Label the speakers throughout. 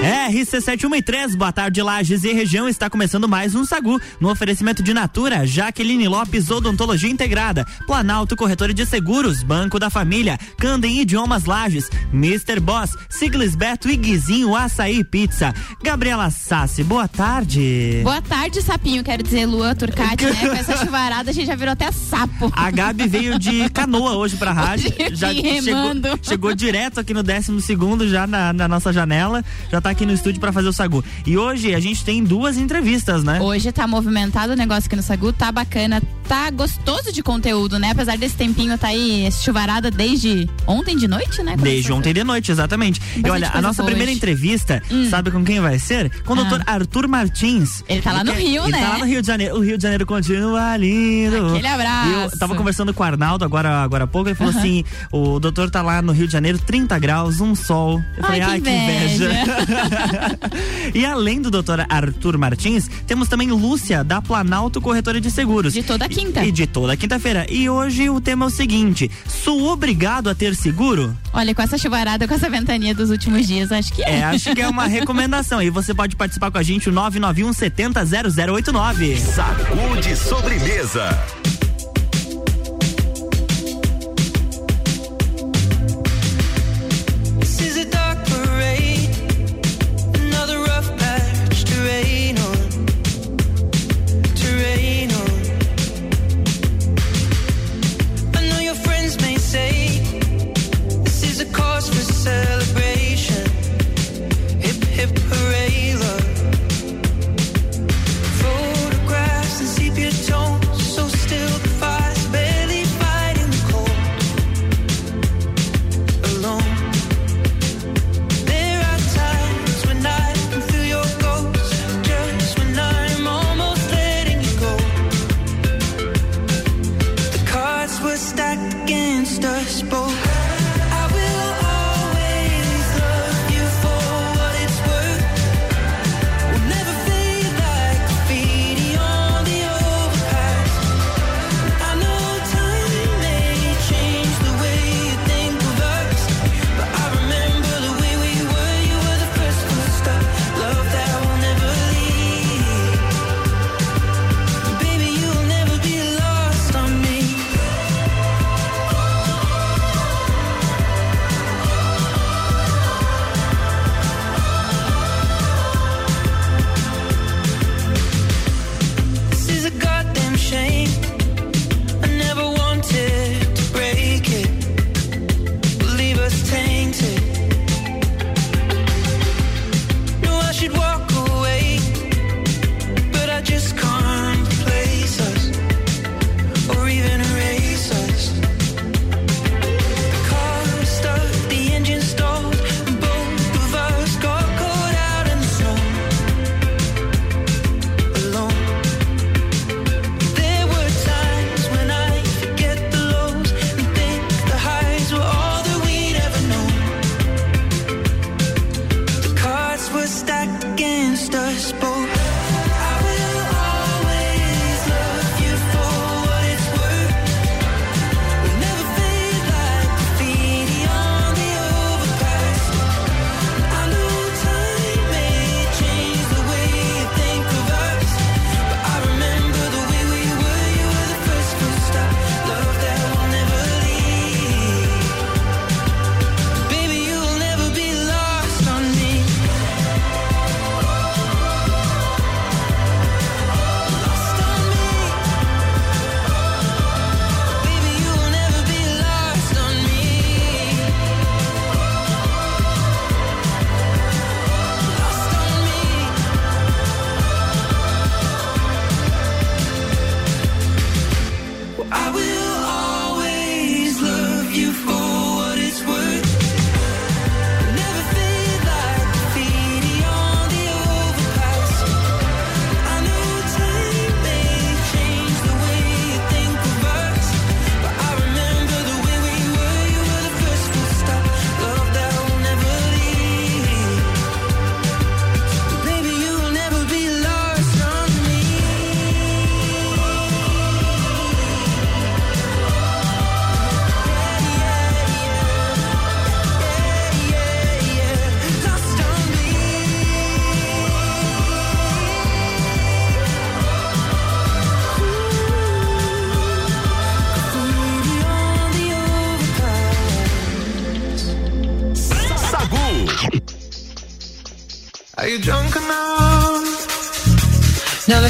Speaker 1: RC713, boa tarde, Lages e região. Está começando mais um Sagu. No oferecimento de Natura, Jaqueline Lopes, Odontologia Integrada, Planalto Corretora de Seguros, Banco da Família, Candem Idiomas Lages, Mr. Boss, Siglis Beto e Guizinho Açaí Pizza. Gabriela Sassi, boa tarde.
Speaker 2: Boa tarde, sapinho, quero dizer, Lua Turcati, né? Com essa chuvarada a gente já virou até sapo.
Speaker 1: A Gabi veio de canoa hoje pra rádio. já chegou, chegou, direto aqui no décimo segundo, já na, na nossa janela. Já tá aqui no estúdio para fazer o Sagu. E hoje a gente tem duas entrevistas, né?
Speaker 2: Hoje tá movimentado o negócio aqui no Sagu, tá bacana, tá gostoso de conteúdo, né? Apesar desse tempinho tá aí chuvarada desde ontem de noite, né?
Speaker 1: Desde ontem de noite, exatamente. e olha, a nossa primeira hoje. entrevista, hum. sabe com quem vai ser? Com o ah. doutor Arthur Martins.
Speaker 2: Ele tá lá no Rio,
Speaker 1: ele
Speaker 2: né?
Speaker 1: Ele tá lá no Rio de Janeiro. O Rio de Janeiro continua lindo.
Speaker 2: Aquele abraço.
Speaker 1: Eu tava conversando com o Arnaldo agora, agora há pouco, ele falou assim: o doutor tá lá no Rio de Janeiro, 30 graus, um sol. Eu falei, ai, que inveja. Que inveja. e além do doutor Arthur Martins, temos também Lúcia, da Planalto Corretora de Seguros.
Speaker 2: De toda quinta.
Speaker 1: E, e de toda quinta-feira. E hoje o tema é o seguinte: sou obrigado a ter seguro?
Speaker 2: Olha, com essa chuvarada, com essa ventania dos últimos dias, acho que é.
Speaker 1: É, acho que é uma recomendação. E você pode participar com a gente, o 991 70 0089.
Speaker 3: Sacude sobremesa.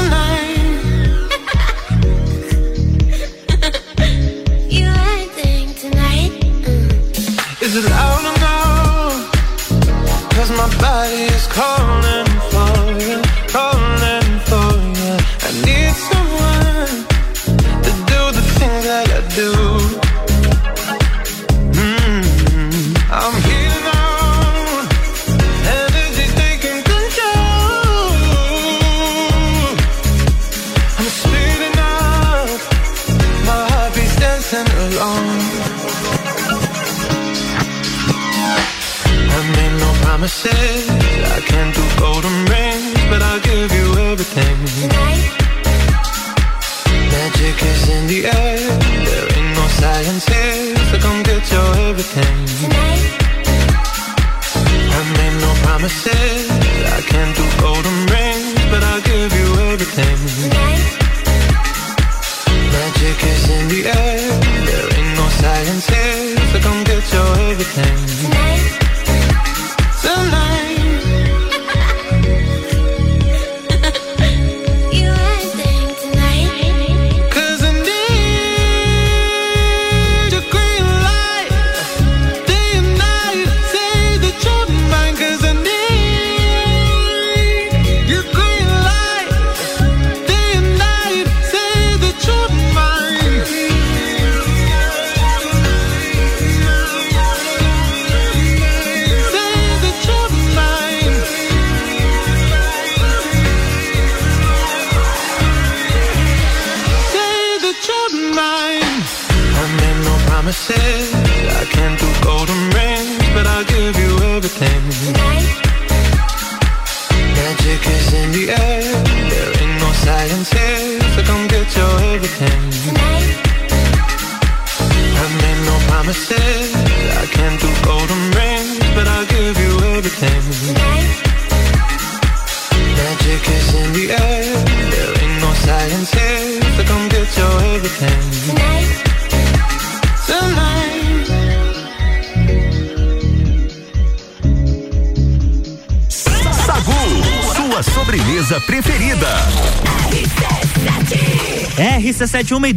Speaker 4: You
Speaker 5: everything.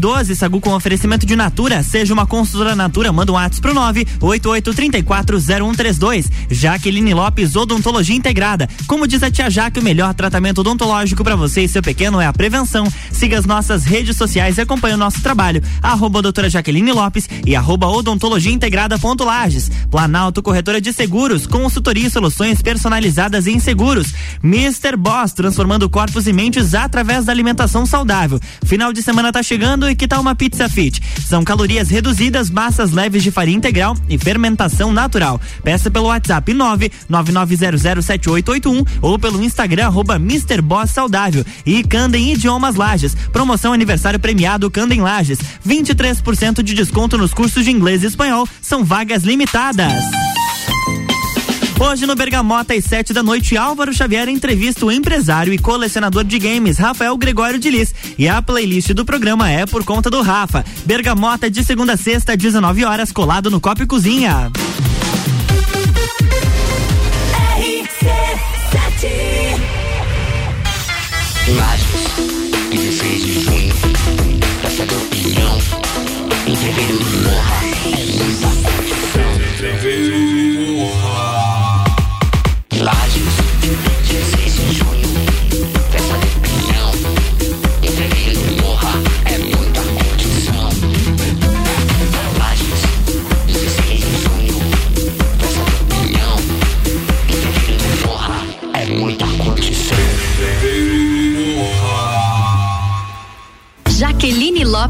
Speaker 1: RC7112, Sagu com oferecimento de Natura. Seja uma consultora Natura, manda um WhatsApp pro 988340132. Jaqueline Lopes, Odontologia Integrada. Como diz a tia Jaque, o melhor tratamento odontológico para você e seu pequeno é a prevenção. Siga as nossas redes sociais e acompanhe o nosso trabalho. Arroba doutora Jaqueline Lopes e arroba odontologia integrada ponto Lages. Planalto Corretora de Seguros, consultoria e soluções personalizadas em seguros. Mr. Boss, transformando corpos e mentes através da alimentação saudável. Final de semana tá chegando e que tal uma pizza fit? São calorias reduzidas, massas leves de farinha integral e fermentação natural. Peça pelo WhatsApp 999007881 ou pelo Instagram arroba Mr. Boss Saudável. E Candem Idiomas Lages. Lages. Promoção aniversário premiado Canda em Lages. 23% de desconto nos cursos de inglês e espanhol. São vagas limitadas. Hoje no Bergamota às sete da noite, Álvaro Xavier entrevista o empresário e colecionador de games Rafael Gregório de Liz. E a playlist do programa é por conta do Rafa. Bergamota de segunda a sexta, 19 horas, colado no Copo e Cozinha.
Speaker 6: RC7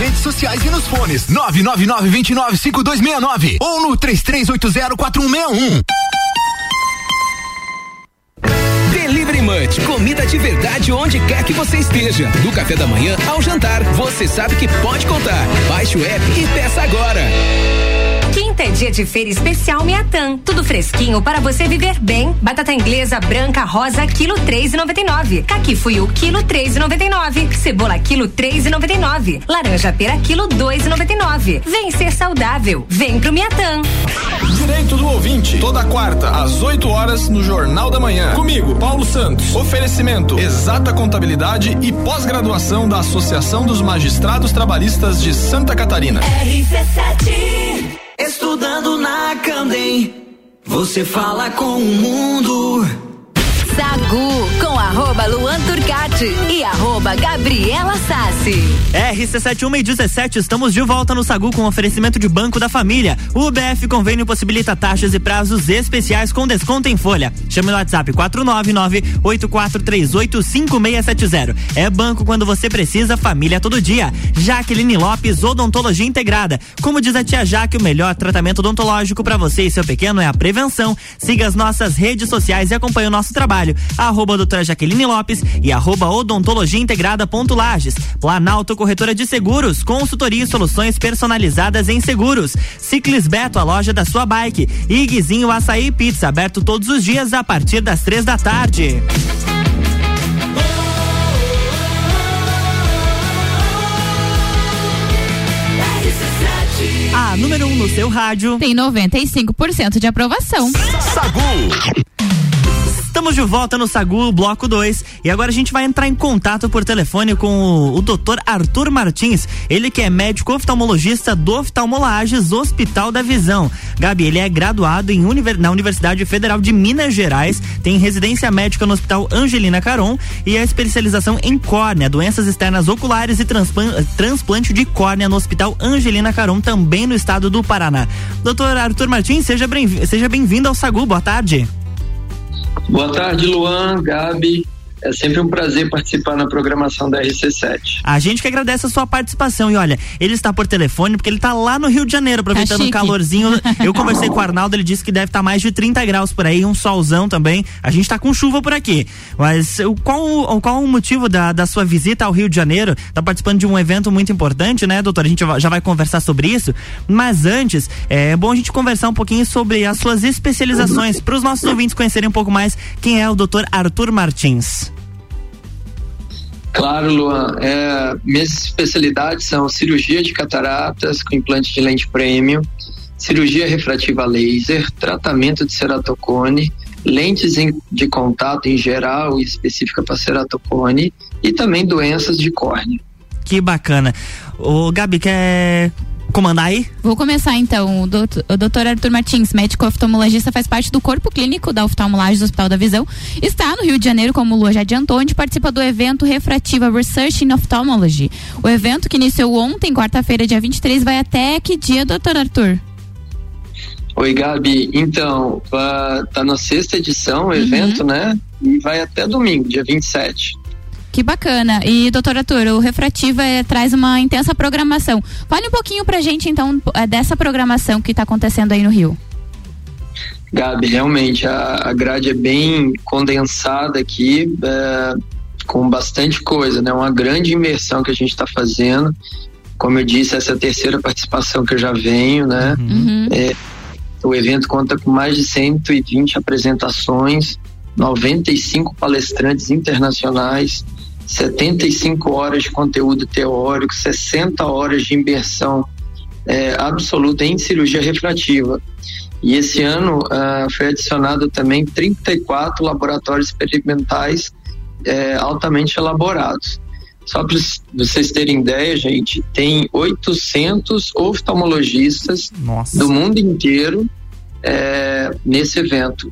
Speaker 7: redes sociais e nos fones 999-295269 ou no 33804161.
Speaker 8: Delivery Munch, comida de verdade onde quer que você esteja. Do café da manhã ao jantar, você sabe que pode contar. Baixe o app e peça agora.
Speaker 9: Quinta é dia de feira especial Miatan. Tudo fresquinho para você viver bem. Batata inglesa branca rosa quilo três e noventa e nove. Caqui fuiu quilo três e noventa e nove. Cebola quilo três e noventa e nove. Laranja pera quilo dois e noventa e nove. Vem ser saudável. Vem pro Miatan.
Speaker 10: Direito do ouvinte, toda quarta às 8 horas no Jornal da Manhã. Comigo, Paulo Santos. Oferecimento: Exata Contabilidade e pós-graduação da Associação dos Magistrados Trabalhistas de Santa Catarina.
Speaker 5: RC7 Estudando na Candem, você fala com o mundo.
Speaker 11: Sagu com arroba Luan Turcati e arroba Gabriela Sassi.
Speaker 1: RC71 e 17, estamos de volta no Sagu com oferecimento de Banco da Família. O BF Convênio possibilita taxas e prazos especiais com desconto em folha. Chame no WhatsApp 499-8438-5670. É banco quando você precisa, família todo dia. Jaqueline Lopes, Odontologia Integrada. Como diz a tia Jaque, o melhor tratamento odontológico para você e seu pequeno é a prevenção. Siga as nossas redes sociais e acompanhe o nosso trabalho. Arroba doutora Jaqueline Lopes e arroba odontologia integrada ponto Lages. Planalto Corretora de Seguros, consultoria e soluções personalizadas em seguros. Ciclis Beto, a loja da sua bike. E Guizinho Açaí e Pizza, aberto todos os dias a partir das três da tarde. A número 1 um no seu rádio.
Speaker 2: Tem 95% de aprovação.
Speaker 3: Sagu.
Speaker 1: Estamos de volta no Sagu, bloco 2. E agora a gente vai entrar em contato por telefone com o, o doutor Arthur Martins. Ele que é médico oftalmologista do Oftalmolages Hospital da Visão. Gabi, ele é graduado em univer, na Universidade Federal de Minas Gerais, tem residência médica no Hospital Angelina Caron e a especialização em córnea, doenças externas oculares e transplante, de córnea no Hospital Angelina Caron, também no estado do Paraná. Doutor Arthur Martins, seja bem-vindo bem ao Sagu, boa tarde.
Speaker 12: Boa tarde, Luan, Gabi. É sempre um prazer participar na programação da RC7.
Speaker 1: A gente que agradece a sua participação. E olha, ele está por telefone porque ele está lá no Rio de Janeiro, aproveitando
Speaker 2: Tá
Speaker 1: o calorzinho. Eu conversei com o Arnaldo, ele disse que deve estar mais de 30 graus por aí, um solzão também. A gente está com chuva por aqui. Mas qual, o- qual o motivo da, da sua visita ao Rio de Janeiro? Está participando de um evento muito importante, né, doutor? A gente já vai conversar sobre isso. Mas antes, é bom a gente conversar um pouquinho sobre as suas especializações, para os nossos ouvintes conhecerem um pouco mais quem é o doutor Arthur Martins.
Speaker 12: Claro, Luan. É, minhas especialidades são cirurgia de cataratas com implante de lente premium, cirurgia refrativa laser, tratamento de ceratocone, lentes de contato em geral e específica para ceratocone e também doenças de córnea.
Speaker 1: Que bacana. O Gabi, quer comandar aí?
Speaker 2: Vou começar então. O doutor, o doutor Arthur Martins, médico oftalmologista, faz parte do corpo clínico da oftalmolagem do Hospital da Visão. Está no Rio de Janeiro, como o Lua já adiantou, onde participa do evento Refrativa Research in Ophthalmology. O evento que iniciou ontem, quarta-feira, dia 23, vai até que dia, doutor Arthur?
Speaker 12: Oi, Gabi. Então, tá na sexta edição o evento, né? E vai até domingo, dia 27.
Speaker 2: Que bacana. E, doutor Arthur, o Refrativa eh, traz uma intensa programação. Fale um pouquinho pra gente, então, eh, dessa programação que está acontecendo aí no Rio.
Speaker 12: Gabi, realmente a, a grade é bem condensada aqui, é, com bastante coisa, né? Uma grande imersão que a gente está fazendo. Como eu disse, essa é a terceira participação que eu já venho, né? É, o evento conta com mais de 120 apresentações, 95 palestrantes internacionais, 75 horas de conteúdo teórico, 60 horas de imersão é, absoluta em cirurgia refrativa. E esse ano ah, foi adicionado também 34 laboratórios experimentais eh, altamente elaborados. Só para vocês terem ideia, gente, tem 800 oftalmologistas
Speaker 1: Nossa.
Speaker 12: do mundo inteiro eh, nesse evento.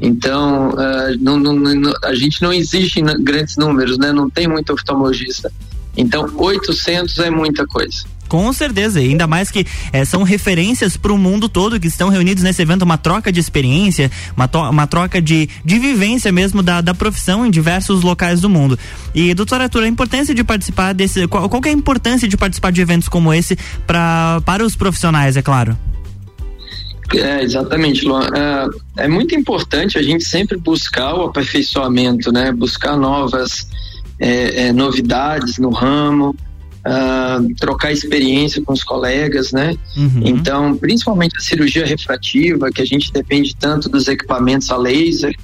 Speaker 12: Então, ah, não- não- não- a gente não exige em grandes números, né? Não tem muito oftalmologista. Então, 800 é muita coisa.
Speaker 1: Com certeza, ainda mais que eh, são referências para o mundo todo que estão reunidos nesse evento, uma troca de experiência, uma, uma troca de, de vivência mesmo da, da profissão em diversos locais do mundo. E, doutora Arthur, a importância de participar desse. Qual, qual é a importância de participar de eventos como esse pra, para os profissionais, é claro?
Speaker 12: É, exatamente, Luan. É, é muito importante a gente sempre buscar o aperfeiçoamento, né? Buscar novas é, é, novidades no ramo, ah, trocar experiência com os colegas, né? Então, principalmente a cirurgia refrativa, que a gente depende tanto dos equipamentos a laser,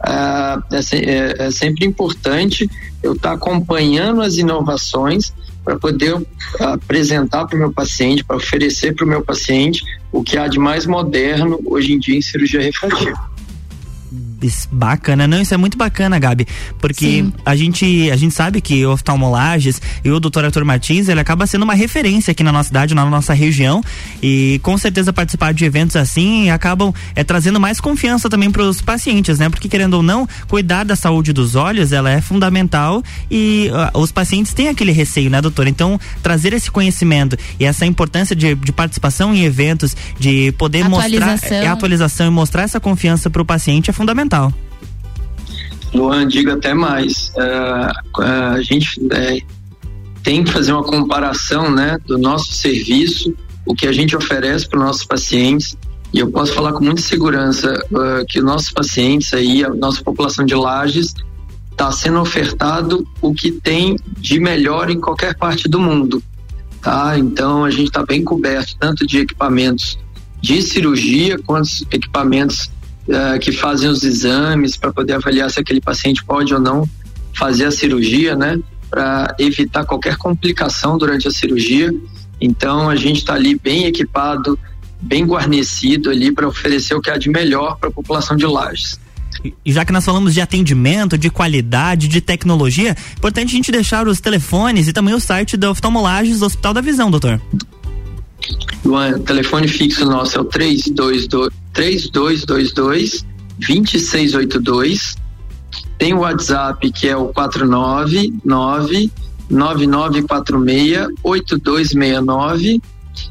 Speaker 12: ah, é, é- é sempre importante eu estar acompanhando as inovações para poder apresentar para o meu paciente, para oferecer para o meu paciente o que há de mais moderno hoje em dia em cirurgia refrativa.
Speaker 1: Bacana, não, isso é muito bacana, Gabi, porque a gente, a gente sabe que oftalmolages e o Dr. Arthur Martins, ele acaba sendo uma referência aqui na nossa cidade, na nossa região, e com certeza participar de eventos assim acabam é, trazendo mais confiança também para os pacientes, né? Porque querendo ou não, cuidar da saúde dos olhos, ela é fundamental e ah, os pacientes têm aquele receio, né, doutor? Então, trazer esse conhecimento e essa importância de, de participação em eventos, de poder mostrar
Speaker 2: Atualização.
Speaker 1: é, atualização e mostrar essa confiança para o paciente é fundamental.
Speaker 12: Luan, digo até mais. ah, a gente eh, tem que fazer uma comparação né, do nosso serviço, o que a gente oferece para os nossos pacientes. E eu posso falar com muita segurança ah, que os nossos pacientes aí, a nossa população de lajes, está sendo ofertado o que tem de melhor em qualquer parte do mundo. Tá? Então a gente está bem coberto tanto de equipamentos de cirurgia quanto equipamentos eh, que fazem os exames para poder avaliar se aquele paciente pode ou não fazer a cirurgia, né? Para evitar qualquer complicação durante a cirurgia. Então a gente está ali bem equipado, bem guarnecido ali para oferecer o que há de melhor para a população de Lages.
Speaker 1: E já que nós falamos de atendimento, de qualidade, de tecnologia, é importante a gente deixar os telefones e também o site da Oftalmolages do Hospital da Visão, doutor.
Speaker 12: O telefone fixo nosso é o 322 3222 2682. Tem o WhatsApp que é o 499 9946 8269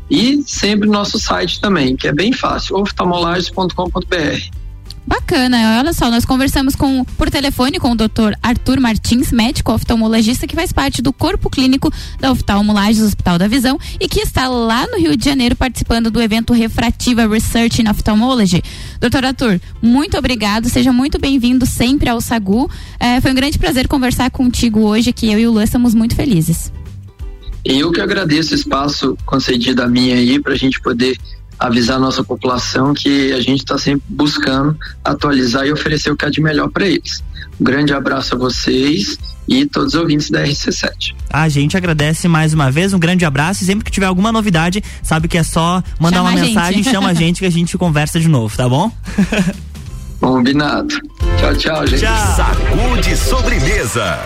Speaker 12: e sempre nosso site também, que é bem fácil, oftalmolages.com.br.
Speaker 2: Bacana, olha só, nós conversamos com por telefone com o Dr. Arthur Martins, médico oftalmologista que faz parte do corpo clínico da oftalmolagem do Hospital da Visão e que está lá no Rio de Janeiro participando do evento Refrativa Research in Ophthalmology. Doutor Arthur, muito obrigado, seja muito bem-vindo sempre ao Sagu. É, foi um grande prazer conversar contigo hoje, que eu e o Luan estamos muito felizes.
Speaker 12: Eu que agradeço o espaço concedido a mim aí para a gente poder avisar a nossa população que a gente está sempre buscando atualizar e oferecer o que há de melhor para eles. Um grande abraço a vocês e todos os ouvintes da RC7.
Speaker 1: A gente agradece mais uma vez, um grande abraço e sempre que tiver alguma novidade, sabe que é só mandar
Speaker 2: Chama
Speaker 1: uma
Speaker 2: gente.
Speaker 1: mensagem, chama a gente que a gente conversa de novo, tá bom?
Speaker 12: Combinado. Tchau, tchau, gente.
Speaker 3: Sacude sobremesa.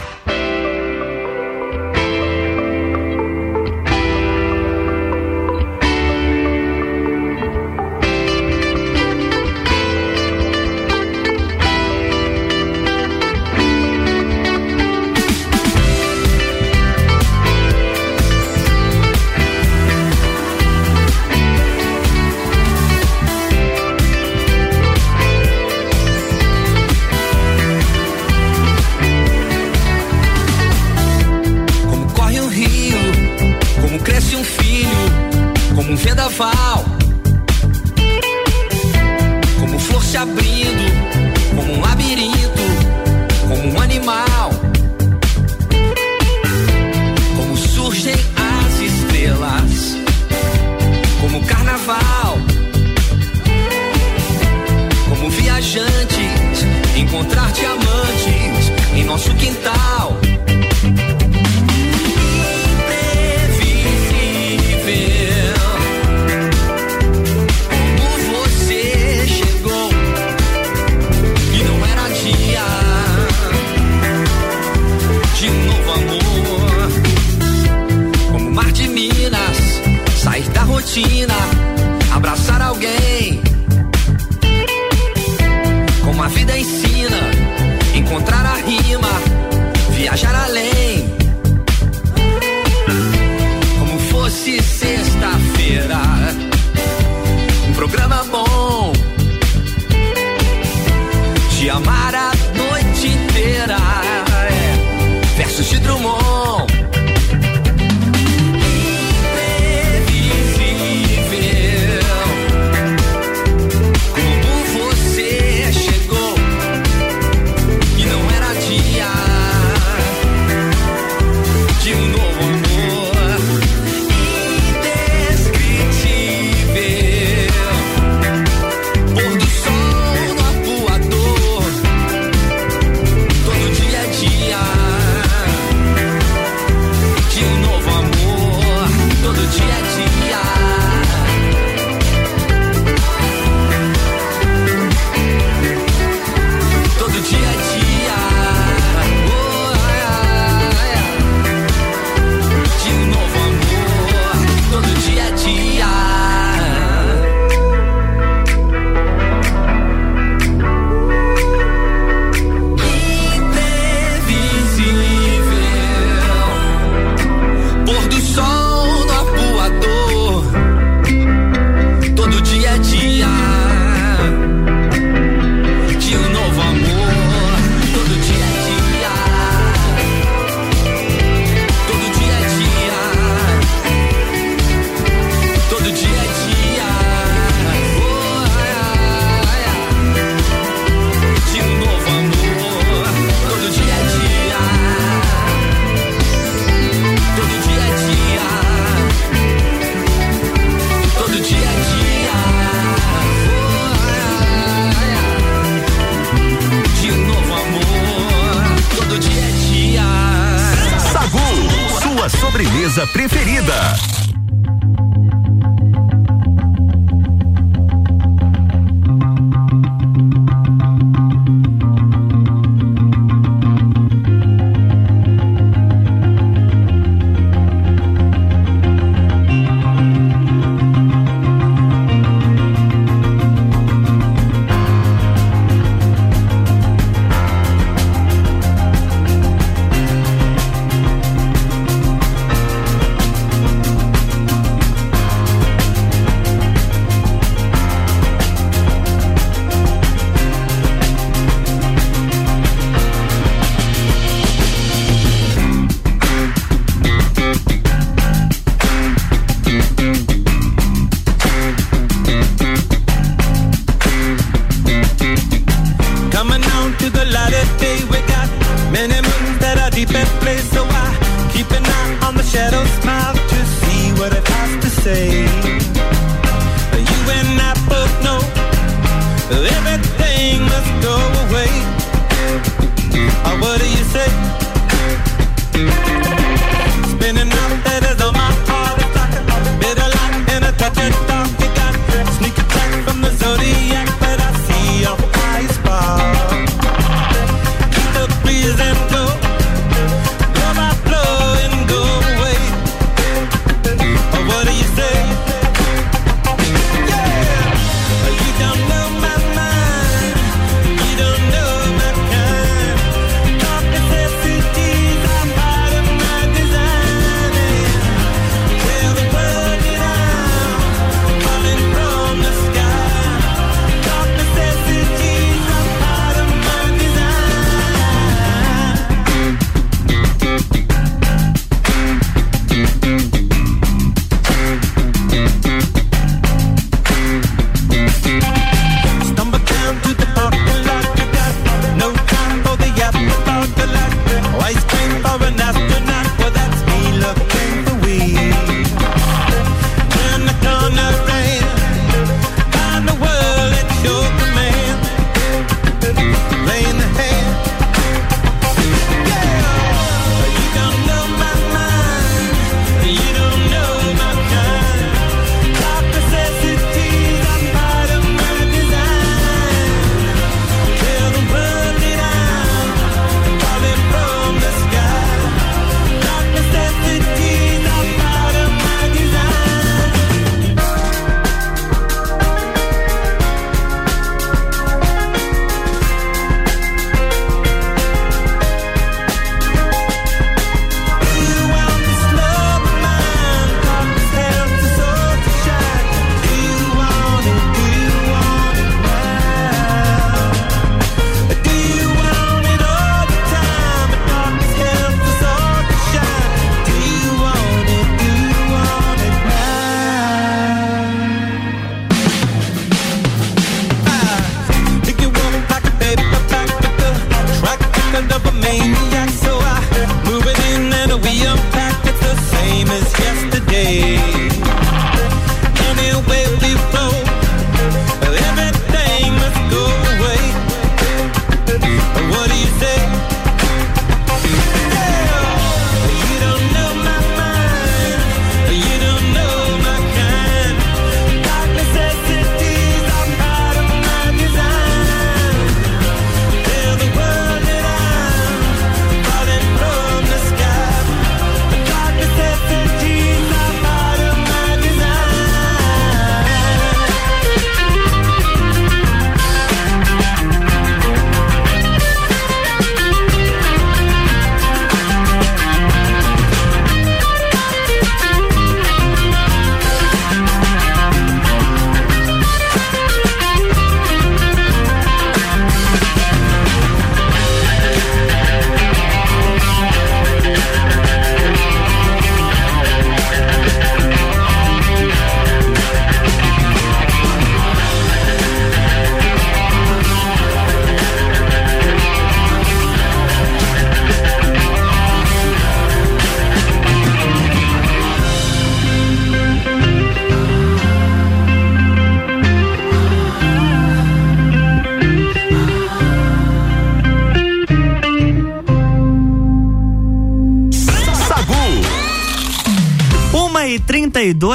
Speaker 3: Sobremesa preferida.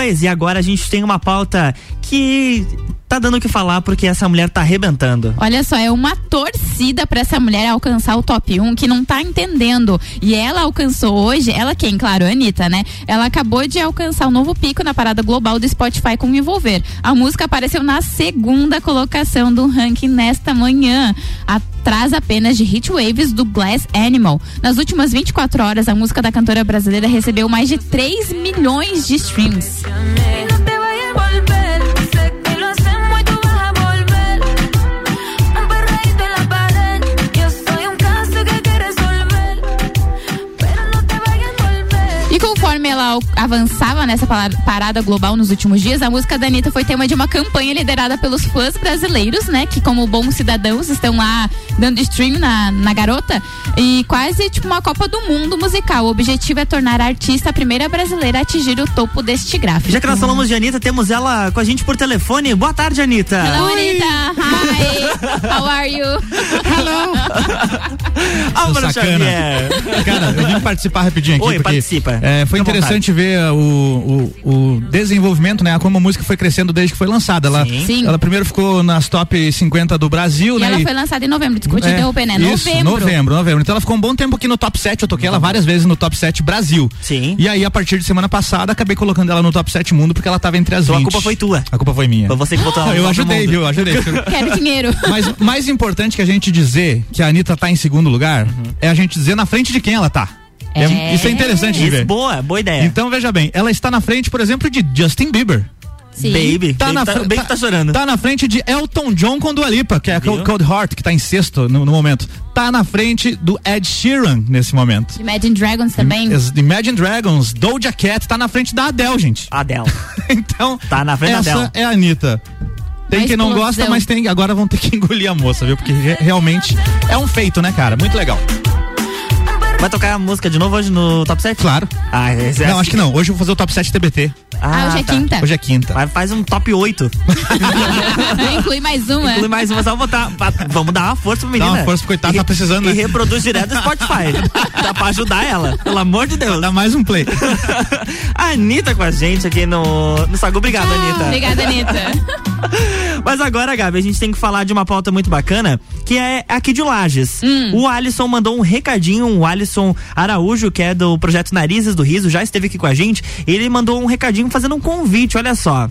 Speaker 1: 32 e agora a gente tem uma pauta que tá dando o que falar porque essa mulher tá arrebentando.
Speaker 2: Olha só, é uma torcida pra essa mulher alcançar o top 1 que não tá entendendo. E ela alcançou hoje, ela quem? Claro, a Anitta, né? Ela acabou de alcançar o um novo pico na parada global do Spotify com Envolver. A música apareceu na segunda colocação do ranking nesta manhã. Atrás apenas de Hit Waves do Glass Animal. Nas últimas 24 horas, a música da cantora brasileira recebeu mais de 3 milhões de streams. E avançava nessa parada global nos últimos dias, a música da Anitta foi tema de uma campanha liderada pelos fãs brasileiros, né? Que como bons cidadãos estão lá dando stream na, na garota. E quase tipo uma Copa do Mundo musical. O objetivo é tornar a artista a primeira brasileira a atingir o topo deste gráfico.
Speaker 1: Já que nós falamos de Anitta, temos ela com a gente por telefone. Boa tarde, Anitta.
Speaker 2: Hello, Anitta. Hi. How are you?
Speaker 1: Hello. Álvaro. Xavier.
Speaker 13: Cara, eu vim participar rapidinho aqui.
Speaker 1: Oi,
Speaker 13: porque,
Speaker 1: participa.
Speaker 13: é, foi
Speaker 1: Fica
Speaker 13: interessante ver uh, o, o, o desenvolvimento, né? Como a música foi crescendo desde que foi lançada. Ela,
Speaker 2: Sim. Sim.
Speaker 13: ela primeiro ficou nas top 50 do Brasil,
Speaker 2: E
Speaker 13: né?
Speaker 2: ela
Speaker 13: e-
Speaker 2: foi lançada em novembro, desculpa te
Speaker 13: É,
Speaker 2: interromper, né?
Speaker 13: Isso,
Speaker 2: novembro.
Speaker 13: novembro, novembro. Então ela ficou um bom tempo aqui no top 7. Eu toquei ela várias vezes no top 7 Brasil.
Speaker 1: Sim.
Speaker 13: E aí, a partir de semana passada, acabei colocando ela no top 7 mundo porque ela tava entre as
Speaker 1: Então a
Speaker 13: 20.
Speaker 1: culpa foi tua.
Speaker 13: A culpa foi minha.
Speaker 1: Foi você que botou ela no
Speaker 13: Eu ajudei,
Speaker 1: mundo.
Speaker 13: viu? Eu ajudei.
Speaker 2: Quero dinheiro.
Speaker 13: Mas mais importante que a gente dizer que a Anitta tá em segundo lugar é a gente dizer na frente de quem ela tá. É- Isso é interessante de
Speaker 1: Isso,
Speaker 13: ver.
Speaker 1: boa, boa ideia.
Speaker 13: Então veja bem, ela está na frente, por exemplo, de Justin Bieber.
Speaker 2: Sim.
Speaker 1: Baby,
Speaker 13: Tá
Speaker 1: Baby
Speaker 13: na
Speaker 1: tá, Baby tá chorando.
Speaker 13: Tá na frente de Elton John com Dua Lipa, que é a
Speaker 1: Viu?
Speaker 13: Cold Heart, que tá em sexto no, no momento. Tá na frente do Ed Sheeran nesse momento.
Speaker 2: Imagine Dragons também.
Speaker 13: Imagine Dragons, Doja Cat, tá na frente da Adele, gente.
Speaker 1: Adele.
Speaker 13: então,
Speaker 1: Tá na frente da
Speaker 13: essa
Speaker 1: Adele.
Speaker 13: é a Anitta. Tem
Speaker 2: Uma
Speaker 13: quem não
Speaker 2: explosão.
Speaker 13: gosta, mas tem, agora vão ter que engolir a moça, viu? Porque re- realmente é um feito, né, cara? Muito legal.
Speaker 1: Vai tocar a música de novo hoje no top 7?
Speaker 13: Claro.
Speaker 1: Ah, esse é
Speaker 13: Não, acho que não. Hoje eu vou fazer o top 7 TBT.
Speaker 2: Ah, hoje é quinta.
Speaker 13: Hoje é quinta.
Speaker 1: Mas faz um top 8.
Speaker 2: Inclui mais uma.
Speaker 1: Inclui mais uma, só botar. pra- Vamos dar uma força pra menina.
Speaker 13: Dá uma força pro coitado,
Speaker 1: E-
Speaker 13: tá precisando,
Speaker 1: E
Speaker 13: né?
Speaker 1: reproduz direto no Spotify. Dá pra ajudar ela. Pelo amor de Deus.
Speaker 13: Dá mais um play.
Speaker 1: a Anitta com a gente aqui no, no Sagu. Obrigado, Anitta.
Speaker 2: Obrigada, Anitta.
Speaker 1: Mas agora, Gabi, a gente tem que falar de uma pauta muito bacana, que é aqui de Lages.
Speaker 2: Hum.
Speaker 1: O Alisson mandou um recadinho, o Alisson Araújo, que é do projeto Narizes do Riso, já esteve aqui com a gente. Ele mandou um recadinho fazendo um convite, olha só.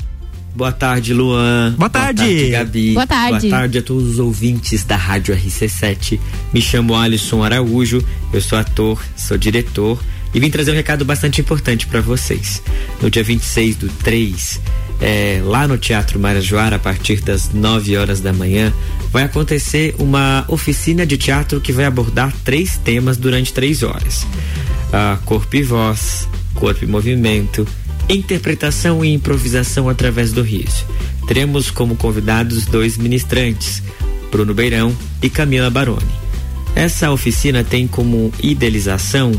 Speaker 14: Boa tarde, Luan.
Speaker 1: Boa tarde.
Speaker 14: Gabi.
Speaker 2: Boa tarde.
Speaker 14: Boa tarde a todos os ouvintes da Rádio RC7. Me chamo Alisson Araújo, eu sou ator, sou diretor e vim trazer um recado bastante importante para vocês. No dia 26 do 3, é, lá no Teatro Marajoara, a partir das 9 horas da manhã, vai acontecer uma oficina de teatro que vai abordar três temas durante três horas: Ah, corpo e voz, corpo e movimento interpretação e improvisação através do riso. Teremos como convidados dois ministrantes, Bruno Beirão e Camila Baroni. Essa oficina tem como idealização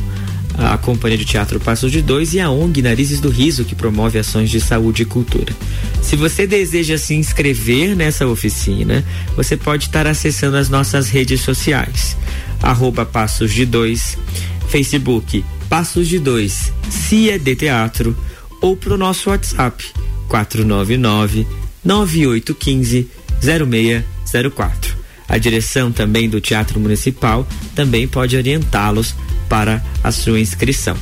Speaker 14: a Companhia de Teatro Passos de Dois e a ONG Narizes do Riso, que promove ações de saúde e cultura. Se você deseja se inscrever nessa oficina, você pode estar acessando as nossas redes sociais. Arroba Passos de Dois, Facebook Passos de Dois, CIA de Teatro, ou pro nosso WhatsApp 499 9815 0604. A direção também do Teatro Municipal também pode orientá-los para a sua inscrição.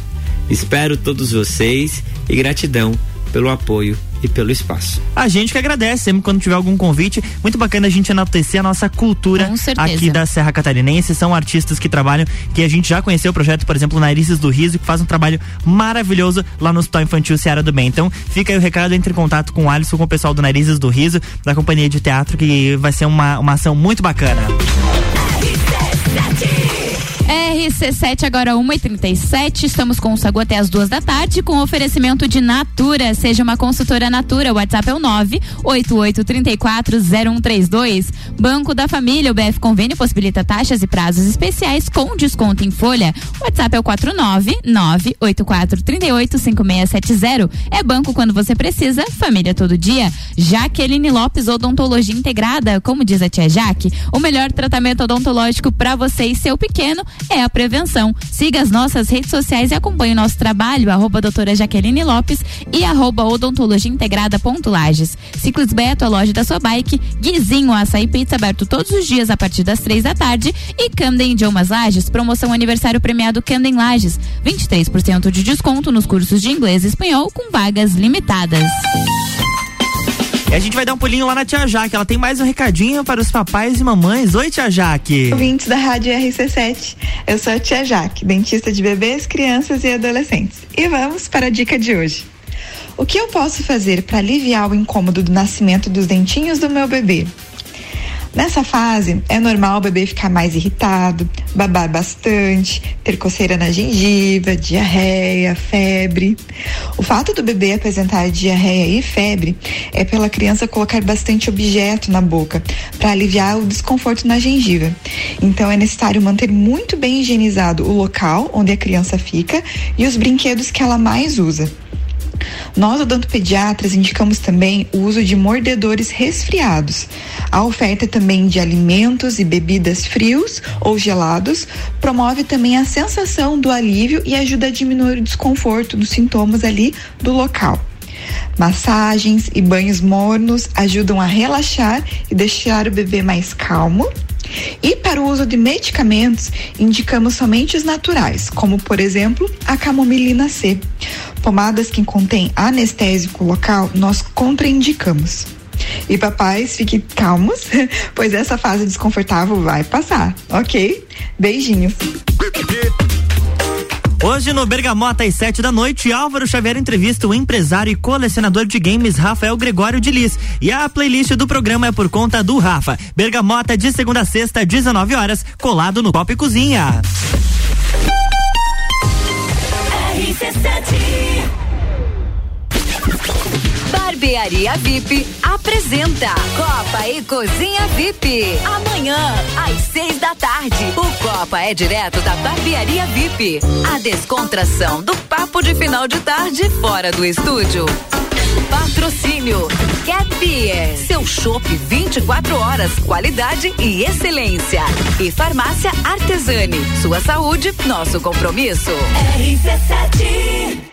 Speaker 14: Espero todos vocês e gratidão pelo apoio e pelo espaço.
Speaker 1: A gente que agradece sempre quando tiver algum convite. Muito bacana a gente enaltecer a nossa cultura aqui da Serra Catarinense. São artistas que trabalham, que a gente já conheceu o projeto, por exemplo, Narizes do Riso, que faz um trabalho maravilhoso lá no Hospital Infantil Seara do Bem. Então, fica aí o recado, entre em contato com o Alisson, com o pessoal do Narizes do Riso, da companhia de teatro, que vai ser uma, uma ação muito bacana.
Speaker 2: RC7 agora 1h37. Estamos com o Sagu até as duas da tarde com oferecimento de Natura. Seja uma consultora Natura. O WhatsApp é o 988340132. Banco da Família. O BF Convênio possibilita taxas e prazos especiais com desconto em folha. O WhatsApp é o 49984385670. É banco quando você precisa, família todo dia. Jaqueline Lopes Odontologia Integrada. Como diz a tia Jaque, o melhor tratamento odontológico para você e seu pequeno é a prevenção. Siga as nossas redes sociais e acompanhe o nosso trabalho, arroba doutora Jaqueline Lopes e arroba Lages. Ciclos Beto, a loja da sua bike, Guizinho Açaí Pizza aberto todos os dias a partir das três da tarde e Camden Idiomas Lages, promoção aniversário premiado Camden Lages, 23% de desconto nos cursos de inglês e espanhol com vagas limitadas.
Speaker 1: E a gente vai dar um pulinho lá na Tia Jaque. Ela tem mais um recadinho para os papais e mamães. Oi, Tia Jaque.
Speaker 15: Ouvintes da Rádio RC7. Eu sou a Tia Jaque, dentista de bebês, crianças e adolescentes. E vamos para a dica de hoje. O que eu posso fazer para aliviar o incômodo do nascimento dos dentinhos do meu bebê? Nessa fase, é normal o bebê ficar mais irritado, babar bastante, ter coceira na gengiva, diarreia, febre. O fato do bebê apresentar diarreia e febre é pela criança colocar bastante objeto na boca para aliviar o desconforto na gengiva. Então é necessário manter muito bem higienizado o local onde a criança fica e os brinquedos que ela mais usa. Nós, odontopediatras, indicamos também o uso de mordedores resfriados. A oferta também de alimentos e bebidas frios ou gelados promove também a sensação do alívio e ajuda a diminuir o desconforto dos sintomas ali do local. Massagens e banhos mornos ajudam a relaxar e deixar o bebê mais calmo. E para o uso de medicamentos, indicamos somente os naturais, como por exemplo a camomilina C. Pomadas que contêm anestésico local, nós contraindicamos. E papais, fiquem calmos, pois essa fase desconfortável vai passar, ok? Beijinhos.
Speaker 1: Hoje no Bergamota às sete da noite, Álvaro Xavier entrevista o empresário e colecionador de games Rafael Gregório de Lis. E a playlist do programa é por conta do Rafa. Bergamota de segunda a sexta, 19 horas, colado no Copa e Cozinha.
Speaker 11: Barbearia VIP apresenta Copa e Cozinha VIP. Amanhã, às seis da tarde. O Copa é direto da Barbearia VIP. A descontração do papo de final de tarde fora do estúdio. Patrocínio Cat Beer, seu chopp 24 horas, qualidade e excelência. E Farmácia Artesani, sua saúde, nosso compromisso.
Speaker 8: RC7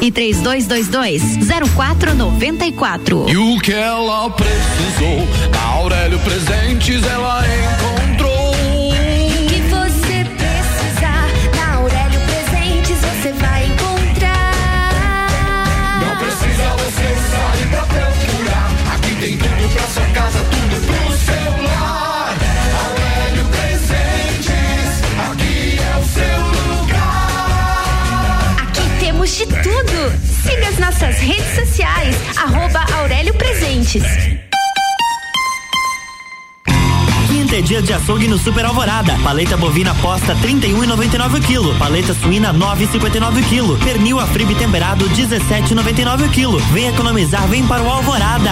Speaker 11: e 3222 0494.
Speaker 5: E o que ela precisou, Aurélio Presentes ela encontrou.
Speaker 4: Siga as nossas redes sociais, arroba Aurélio Presentes.
Speaker 1: Quinta é dia de açougue no Super Alvorada. Paleta bovina posta 31,99 o quilo. Paleta suína 9,59 o quilo. Pernil afribe temperado 17,99 o quilo. Vem economizar, vem para o Alvorada.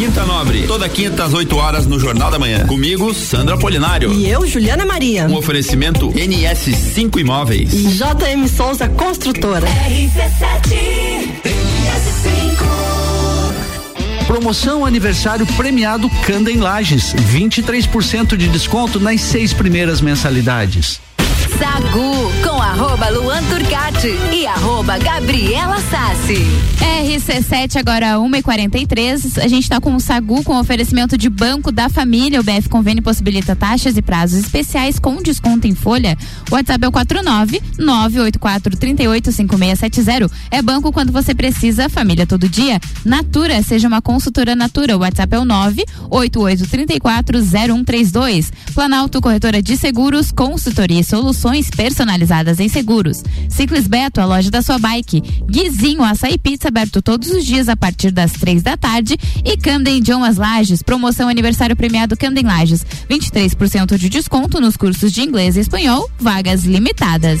Speaker 16: Quinta Nobre, toda quinta às 8 horas no Jornal da Manhã. Comigo, Sandra Polinário.
Speaker 17: E eu, Juliana Maria.
Speaker 16: Um oferecimento NS5 Imóveis.
Speaker 17: E JM Souza Construtora.
Speaker 18: Promoção aniversário premiado Canda em Lages. 23% de desconto nas seis primeiras mensalidades.
Speaker 11: Sagu com arroba Luan Turcati e arroba Gabriela Sassi.
Speaker 2: RC7 agora 1h43. A gente está com o Sagu com oferecimento de Banco da Família. O BF Convênio possibilita taxas e prazos especiais com desconto em folha. O WhatsApp é o 49 984 385670. É banco quando você precisa, família todo dia. Natura, seja uma consultora Natura. O WhatsApp é o 988 34 0132. Planalto Corretora de Seguros, consultoria e soluções personalizadas em seguros. Ciclis Beto, a loja da sua bike. Guizinho Açaí Pizza aberto todos os dias a partir das três da tarde. E Camden Idiomas Lages, promoção aniversário premiado Camden Lages. 23% de desconto nos cursos de inglês e espanhol, vagas limitadas.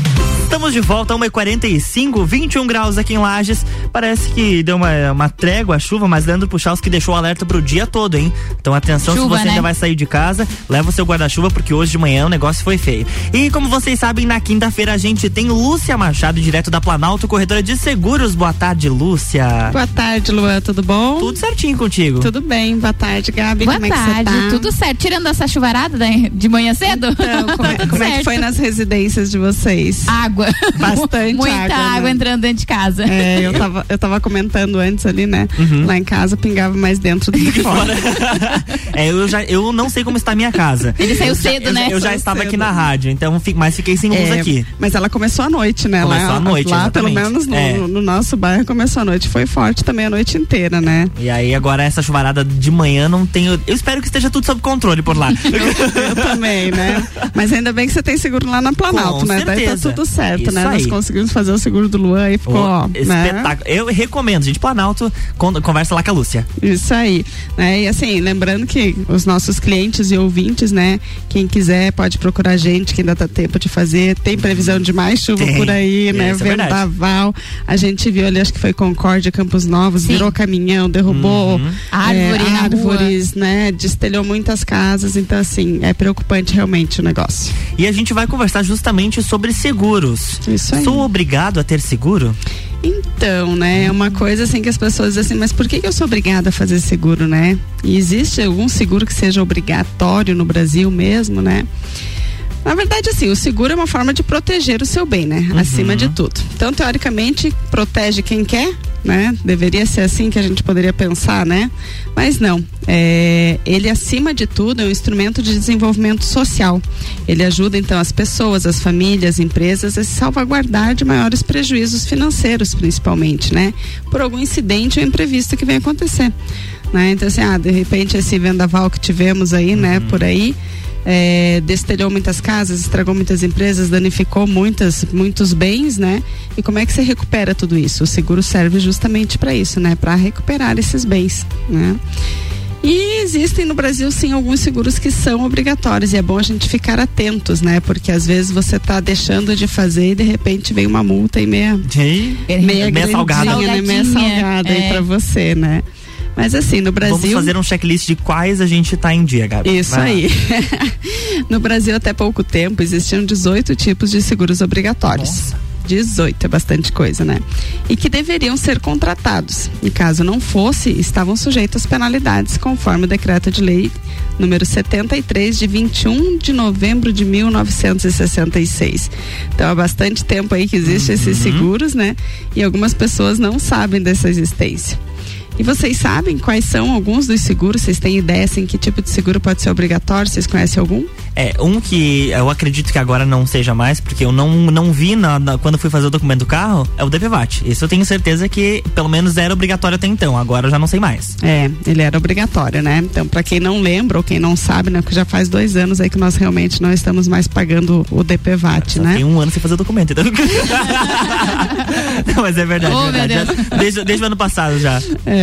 Speaker 1: Estamos de volta, 1h45, 21 graus aqui em Lages. Parece que deu uma, uma trégua a chuva, mas Leandro que deixou o alerta pro dia todo, hein? Então atenção
Speaker 2: Chuva,
Speaker 1: se você
Speaker 2: né?
Speaker 1: ainda vai sair de casa, leva o seu guarda-chuva, porque hoje de manhã o negócio foi feio. E como vocês sabem, na quinta-feira a gente tem Lúcia Machado, direto da Planalto, corretora de seguros. Boa tarde, Lúcia.
Speaker 19: Boa tarde, Luan, tudo bom?
Speaker 1: Tudo certinho contigo.
Speaker 19: Tudo bem, boa tarde, Gabi.
Speaker 2: Boa
Speaker 19: como é que
Speaker 2: tarde,
Speaker 19: você tá?
Speaker 2: tudo certo. Tirando essa chuvarada da- de manhã cedo?
Speaker 19: Então, como, é,
Speaker 2: Tudo
Speaker 19: como é que foi nas residências de vocês?
Speaker 2: Água.
Speaker 19: Bastante
Speaker 2: Muita
Speaker 19: água.
Speaker 2: água,
Speaker 19: né?
Speaker 2: entrando dentro de casa.
Speaker 19: É, eu tava, eu tava comentando antes ali, né?
Speaker 1: Uhum.
Speaker 19: Lá em casa pingava mais dentro do que fora.
Speaker 1: É, eu já eu não sei como está a minha casa.
Speaker 2: Ele saiu
Speaker 1: Eu
Speaker 2: cedo,
Speaker 1: eu,
Speaker 2: né?
Speaker 1: Eu já
Speaker 19: Saiu
Speaker 1: estava aqui
Speaker 19: cedo.
Speaker 1: na rádio, então fi- mas fiquei sem luz
Speaker 19: É,
Speaker 1: aqui.
Speaker 19: Mas ela começou à noite, né?
Speaker 1: Começou
Speaker 19: lá,
Speaker 1: à noite,
Speaker 19: lá pelo
Speaker 1: exatamente.
Speaker 19: menos no,
Speaker 1: É.
Speaker 19: no nosso bairro começou à noite. Foi forte também a noite inteira, né?
Speaker 1: E aí agora essa chuvarada de manhã não tenho. Eu espero que esteja tudo sob controle por lá.
Speaker 19: Eu também, né? Mas ainda bem que você tem seguro lá na Planalto,
Speaker 1: Com
Speaker 19: né? Daí tá
Speaker 1: certeza.
Speaker 19: tudo certo,
Speaker 1: Isso
Speaker 19: né? Nós
Speaker 1: aí.
Speaker 19: conseguimos fazer o seguro do Luan e ficou, ó, né?
Speaker 1: Espetáculo. Eu recomendo, gente. Planalto, con- conversa lá com a Lúcia.
Speaker 19: Isso aí, né? E assim, lembrando que os nossos clientes e ouvintes, né? Quem quiser pode procurar a gente, que ainda dá tempo de fazer. Tem previsão de mais chuva
Speaker 1: Tem.
Speaker 19: por aí, né?
Speaker 1: Isso é verdade.
Speaker 19: Vendaval. A gente viu ali, acho que foi Concórdia, Campos Novos,
Speaker 2: Sim.
Speaker 19: virou caminhão, derrubou
Speaker 1: Uhum.
Speaker 19: é,
Speaker 2: Árvore na
Speaker 19: árvores, né? Destelhou muitas casas. Então, assim, é preocupante realmente o negócio.
Speaker 1: E a gente vai conversar justamente sobre seguros.
Speaker 19: Isso aí.
Speaker 1: Sou obrigado a ter seguro?
Speaker 19: Então, né, é uma coisa assim que as pessoas dizem assim, mas por que, eu sou obrigada a fazer seguro, né? E existe algum seguro que seja obrigatório no Brasil mesmo, né? Na verdade, assim, o seguro é uma forma de proteger o seu bem, né? Acima de tudo. Então, teoricamente, protege quem quer, né? Deveria ser assim que a gente poderia pensar, né? Mas não. É, ele, acima de tudo, é um instrumento de desenvolvimento social. Ele ajuda, então, as pessoas, as famílias, as empresas a se salvaguardar de maiores prejuízos financeiros, principalmente, né? Por algum incidente ou imprevisto que venha acontecer. Né? Então, assim, ah, de repente, esse vendaval que tivemos aí, né, por aí é, destelhou muitas casas, estragou muitas empresas, danificou muitas, muitos bens, né? E como é que você recupera tudo isso? O seguro serve justamente para isso, né? Para recuperar esses bens, né? E existem no Brasil sim alguns seguros que são obrigatórios e é bom a gente ficar atentos, né? Porque às vezes você está deixando de fazer e de repente vem uma multa e meia
Speaker 1: Meia
Speaker 19: meia, grandinha,
Speaker 1: salgada.
Speaker 19: né? Meia salgada aí
Speaker 2: é.
Speaker 19: para você, né? Mas assim, no Brasil.
Speaker 1: Vamos fazer um checklist de quais a gente tá em dia, Gabi.
Speaker 19: Isso
Speaker 1: Vai
Speaker 19: aí. no Brasil, até pouco tempo, existiam 18 tipos de seguros obrigatórios. 18, é bastante coisa, né? E que deveriam ser contratados. E caso não fosse, estavam sujeitos às penalidades, conforme o decreto de lei número 73, de 21 de novembro de 1966. Então, há bastante tempo aí que existem esses seguros, né? E algumas pessoas não sabem dessa existência. E vocês sabem quais são alguns dos seguros? Vocês têm ideia assim, que tipo de seguro pode ser obrigatório? Vocês conhecem algum?
Speaker 1: É, um que eu acredito que agora não seja mais, porque eu não, não vi na, na- quando fui fazer o documento do carro, é o DPVAT. Isso eu tenho certeza que pelo menos era obrigatório até então, agora eu já não sei mais.
Speaker 19: É, ele era obrigatório, né? Então, para quem não lembra ou quem não sabe, né? Porque já faz dois anos aí que nós realmente não estamos mais pagando o DPVAT, né?
Speaker 1: Tem um ano sem fazer o documento, então. não, mas é verdade,
Speaker 19: Oh,
Speaker 1: é verdade. desde, desde o ano passado já.
Speaker 19: É,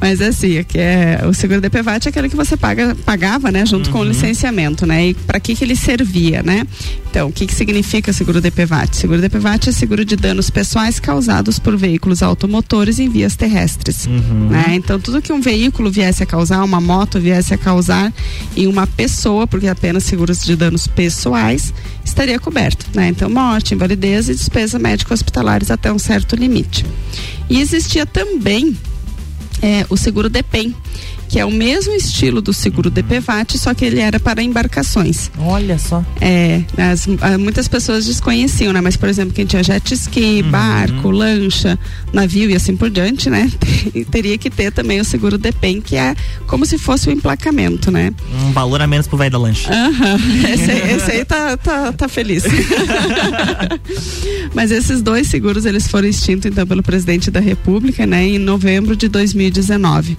Speaker 19: mas assim, é que é, o seguro DPVAT é aquele que você paga, pagava, né, junto com o licenciamento, né? E para que que ele servia, né? Então, o que que significa seguro DPVAT? Seguro DPVAT é seguro de danos pessoais causados por veículos automotores em vias terrestres, né? Então, tudo que um veículo viesse a causar, uma moto viesse a causar em uma pessoa, porque é apenas seguros de danos pessoais, estaria coberto, né? Então, morte, invalidez e despesa médica hospitalares até um certo limite. E existia também é, o seguro DEPEN, que é o mesmo estilo do seguro DPVAT, só que ele era para embarcações.
Speaker 1: Olha só.
Speaker 19: É, as- ah, muitas pessoas desconheciam, né? Mas, por exemplo, quem tinha jet ski, barco, lancha, navio e assim por diante, né? Teria que ter também o seguro DEPEN, que é como se fosse o emplacamento, né?
Speaker 1: Um valor a menos pro velho da lancha.
Speaker 19: Aham, esse, aí- esse aí tá, tá, tá feliz. Mas esses dois seguros, eles foram extintos, então, pelo presidente da República, né, em novembro de 2019.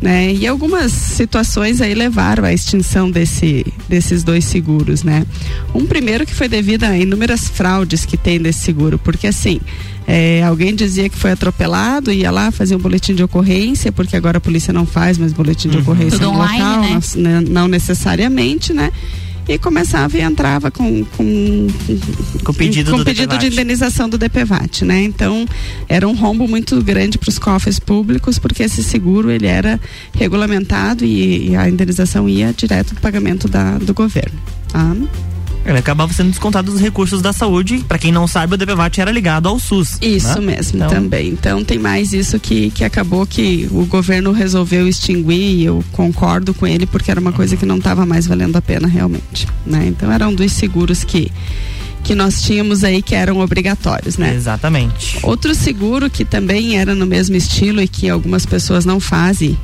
Speaker 19: Né? E algumas situações aí levaram à extinção desse, desses dois seguros, né? Um primeiro que foi devido a inúmeras fraudes que tem desse seguro, porque assim, é, alguém dizia que foi atropelado, ia lá fazer um boletim de ocorrência, porque agora a polícia não faz mais boletim de ocorrência
Speaker 2: Tudo
Speaker 19: no
Speaker 2: online,
Speaker 19: local,
Speaker 2: né?
Speaker 19: né, não necessariamente, né? E começava e entrava com com,
Speaker 1: Com pedido
Speaker 19: com
Speaker 1: do
Speaker 19: pedido de indenização do DPVAT, né? Então era um rombo muito grande para os cofres públicos porque esse seguro ele era regulamentado e, e a indenização ia direto do pagamento da, do governo. Tá?
Speaker 1: Ele acabava sendo descontado dos recursos da saúde. Pra quem não sabe, o DPVAT era ligado ao SUS.
Speaker 19: Isso
Speaker 1: né?
Speaker 19: mesmo,
Speaker 1: Então,
Speaker 19: também. Então tem mais isso que, que acabou que o governo resolveu extinguir e eu concordo com ele porque era uma coisa que não estava mais valendo a pena realmente, né? Então era um dos seguros que que nós tínhamos aí que eram obrigatórios, né?
Speaker 1: Exatamente.
Speaker 19: Outro seguro que também era no mesmo estilo e que algumas pessoas não fazem,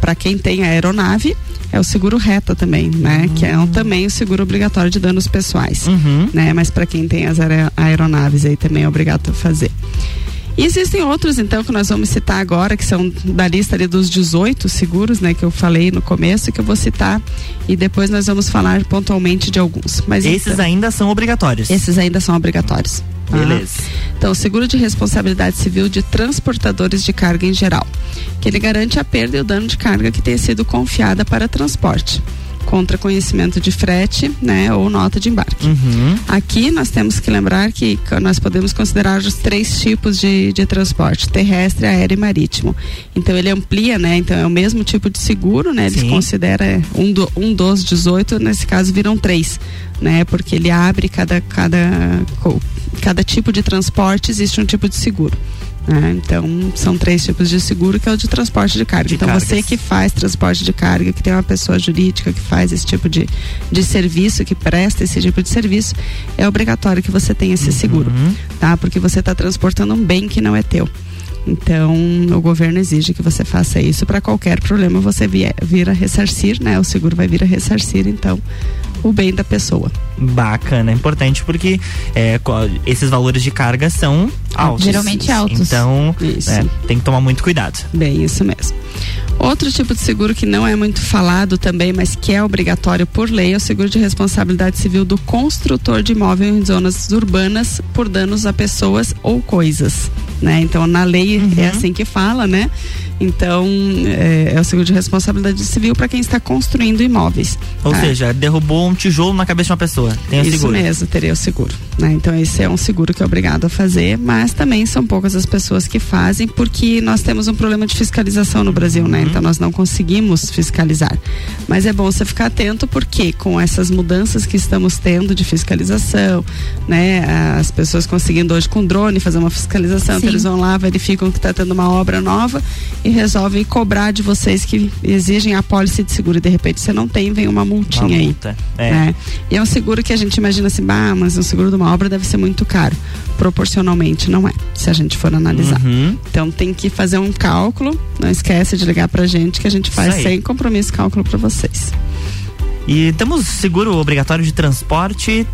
Speaker 19: para quem tem aeronave, é o seguro reta também, né? Que é um, também o seguro obrigatório de danos pessoais, né? Mas para quem tem as aer- aeronaves aí também é obrigado a fazer. E existem outros, então, que nós vamos citar agora, que são da lista ali dos 18 seguros, né, que eu falei no começo, que eu vou citar, e depois nós vamos falar pontualmente de alguns. Mas
Speaker 1: Esses
Speaker 19: então-
Speaker 1: ainda são obrigatórios.
Speaker 19: esses ainda são obrigatórios. tá?
Speaker 1: Beleza.
Speaker 19: Então, o seguro de responsabilidade civil de transportadores de carga em geral, que ele garante a perda e o dano de carga que tenha sido confiada para transporte, contra conhecimento de frete, né, ou nota de embarque.
Speaker 1: Uhum.
Speaker 19: Aqui nós temos que lembrar que nós podemos considerar os três tipos de, de transporte: terrestre, aéreo e marítimo. Então ele amplia, né? Então é o mesmo tipo de seguro, né? Ele
Speaker 1: Sim.
Speaker 19: considera um, do, um dos 18, nesse caso viram três, né? Porque ele abre cada, cada, cada tipo de transporte, existe um tipo de seguro. Né? Então, são três tipos de seguro, que é o de transporte de carga.
Speaker 1: De
Speaker 19: então,
Speaker 1: cargas.
Speaker 19: você que faz transporte de carga, que tem uma pessoa jurídica que faz esse tipo de, de serviço, que presta esse tipo de serviço, é obrigatório que você tenha esse seguro, tá? Porque você está transportando um bem que não é teu. Então, o governo exige que você faça isso para qualquer problema você vir a ressarcir, né? O seguro vai vir a ressarcir, então, o bem da pessoa.
Speaker 1: Bacana, é importante porque é, esses valores de carga são altos.
Speaker 19: Geralmente altos.
Speaker 1: Então, é, tem que tomar muito cuidado.
Speaker 19: Bem, isso mesmo. Outro tipo de seguro que não é muito falado também, mas que é obrigatório por lei, é o seguro de responsabilidade civil do construtor de imóvel em zonas urbanas por danos a pessoas ou coisas, né? Então, na lei é assim que fala, né? Então, é, é o seguro de responsabilidade civil para quem está construindo imóveis.
Speaker 1: Ou
Speaker 19: tá?
Speaker 1: seja, derrubou um tijolo na cabeça de uma pessoa. Tem o
Speaker 19: Isso
Speaker 1: seguro.
Speaker 19: mesmo, teria o seguro. né? Então, esse é um seguro que é obrigado a fazer, mas também são poucas as pessoas que fazem, porque nós temos um problema de fiscalização no Brasil,
Speaker 1: Uhum.
Speaker 19: né? Então, nós não conseguimos fiscalizar. Mas é bom você ficar atento, porque com essas mudanças que estamos tendo de fiscalização, né? As pessoas conseguindo hoje com drone fazer uma fiscalização, então eles vão lá, verificam que está tendo uma obra nova e resolvem cobrar de vocês que exigem a pólice de seguro e de repente você não tem, vem uma multinha
Speaker 1: Uma
Speaker 19: aí.
Speaker 1: multa, é.
Speaker 19: né? E é um seguro que a gente imagina assim, bah, mas um seguro de uma obra deve ser muito caro. Proporcionalmente não é, se a gente for analisar.
Speaker 1: Uhum.
Speaker 19: Então tem que fazer um cálculo, não esquece de ligar pra gente que a gente faz
Speaker 1: aí.
Speaker 19: sem compromisso cálculo pra vocês.
Speaker 1: E temos seguro obrigatório de transporte.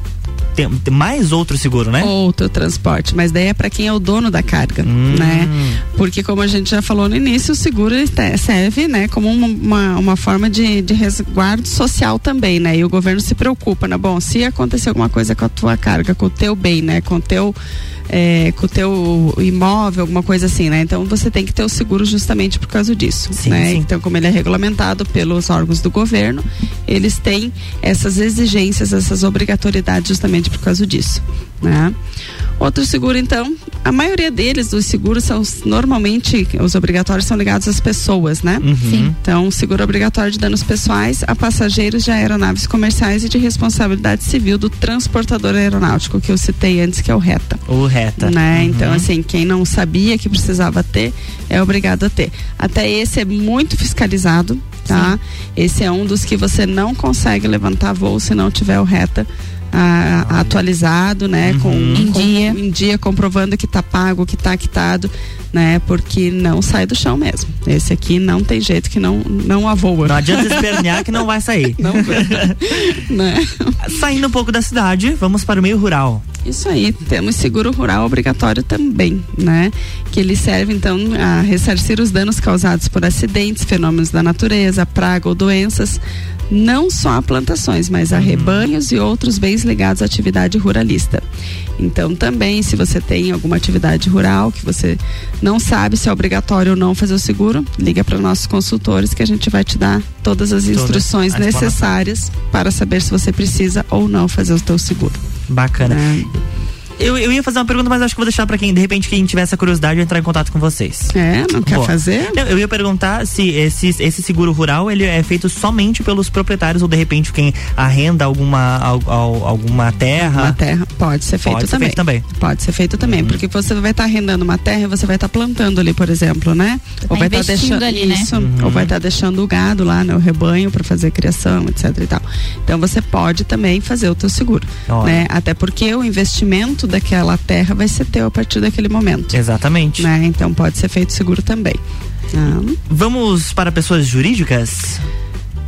Speaker 1: Tem, mais outro seguro, né?
Speaker 19: Outro transporte, mas daí é para quem é o dono da carga,
Speaker 1: Hum.
Speaker 19: né? Porque como a gente já falou no início, o seguro serve, né, como uma, uma, uma forma de, de resguardo social também, né? E o governo se preocupa, né? Bom, se acontecer alguma coisa com a tua carga, com o teu bem, né, com o teu é, com o teu imóvel, alguma coisa assim, né? Então você tem que ter o seguro justamente por causa disso, né? Então como ele é regulamentado pelos órgãos do governo, eles têm essas exigências, essas obrigatoriedades justamente por causa disso, né? Outro seguro, então, a maioria deles, os seguros, são normalmente, os obrigatórios são ligados às pessoas, né?
Speaker 1: Uhum. Sim.
Speaker 19: Então, seguro obrigatório de danos pessoais a passageiros de aeronaves comerciais e de responsabilidade civil do transportador aeronáutico, que eu citei antes, que é o RETA.
Speaker 1: O reta.
Speaker 19: Né?
Speaker 1: Uhum.
Speaker 19: Então, assim, quem não sabia que precisava ter, é obrigado a ter. Até esse é muito fiscalizado, tá? Esse é um dos que você não consegue levantar voo se não tiver o reta. atualizado, né, com,
Speaker 2: Em
Speaker 19: com-
Speaker 2: dia.
Speaker 19: em dia, comprovando que tá pago, que tá quitado, né, porque não sai do chão mesmo. Esse aqui não tem jeito que não não avoa.
Speaker 1: Não adianta espernear que não vai sair.
Speaker 19: Não né?
Speaker 1: Saindo um pouco da cidade, vamos para o meio rural.
Speaker 19: Isso aí, temos seguro rural obrigatório também, né? Que ele serve então a ressarcir os danos causados por acidentes, fenômenos da natureza, praga ou doenças, não só a plantações, mas a rebanhos e outros bens ligados à atividade ruralista. Então também, se você tem alguma atividade rural que você não sabe se é obrigatório ou não fazer o seguro, liga para nossos consultores que a gente vai te dar todas as instruções necessárias para saber se você precisa ou não fazer o teu seguro.
Speaker 1: Bacana.
Speaker 19: Né?
Speaker 1: Eu, eu ia fazer uma pergunta, mas acho que vou deixar pra quem, de repente, quem tiver essa curiosidade, entrar em contato com vocês.
Speaker 19: É, não quer
Speaker 1: Boa.
Speaker 19: fazer?
Speaker 1: Não, eu ia perguntar se esse, esse seguro rural ele é feito somente pelos proprietários ou de repente quem arrenda alguma, al- al- alguma terra.
Speaker 19: Uma terra pode ser feito
Speaker 1: Pode ser
Speaker 19: também.
Speaker 1: feito também.
Speaker 19: Pode ser feito também, porque você vai estar arrendando uma terra e você vai estar plantando ali, por exemplo, né? ou vai estar deixando
Speaker 2: ali, né?
Speaker 19: isso,
Speaker 2: Uhum.
Speaker 19: ou vai estar deixando o gado lá, né, o rebanho para fazer criação, etc e tal. Então você pode também fazer o teu seguro,
Speaker 1: Olha.
Speaker 19: né? Até porque o investimento daquela terra vai ser teu a partir daquele momento.
Speaker 1: Exatamente.
Speaker 19: Né? Então pode ser feito seguro também. Ah,
Speaker 1: Vamos para pessoas jurídicas?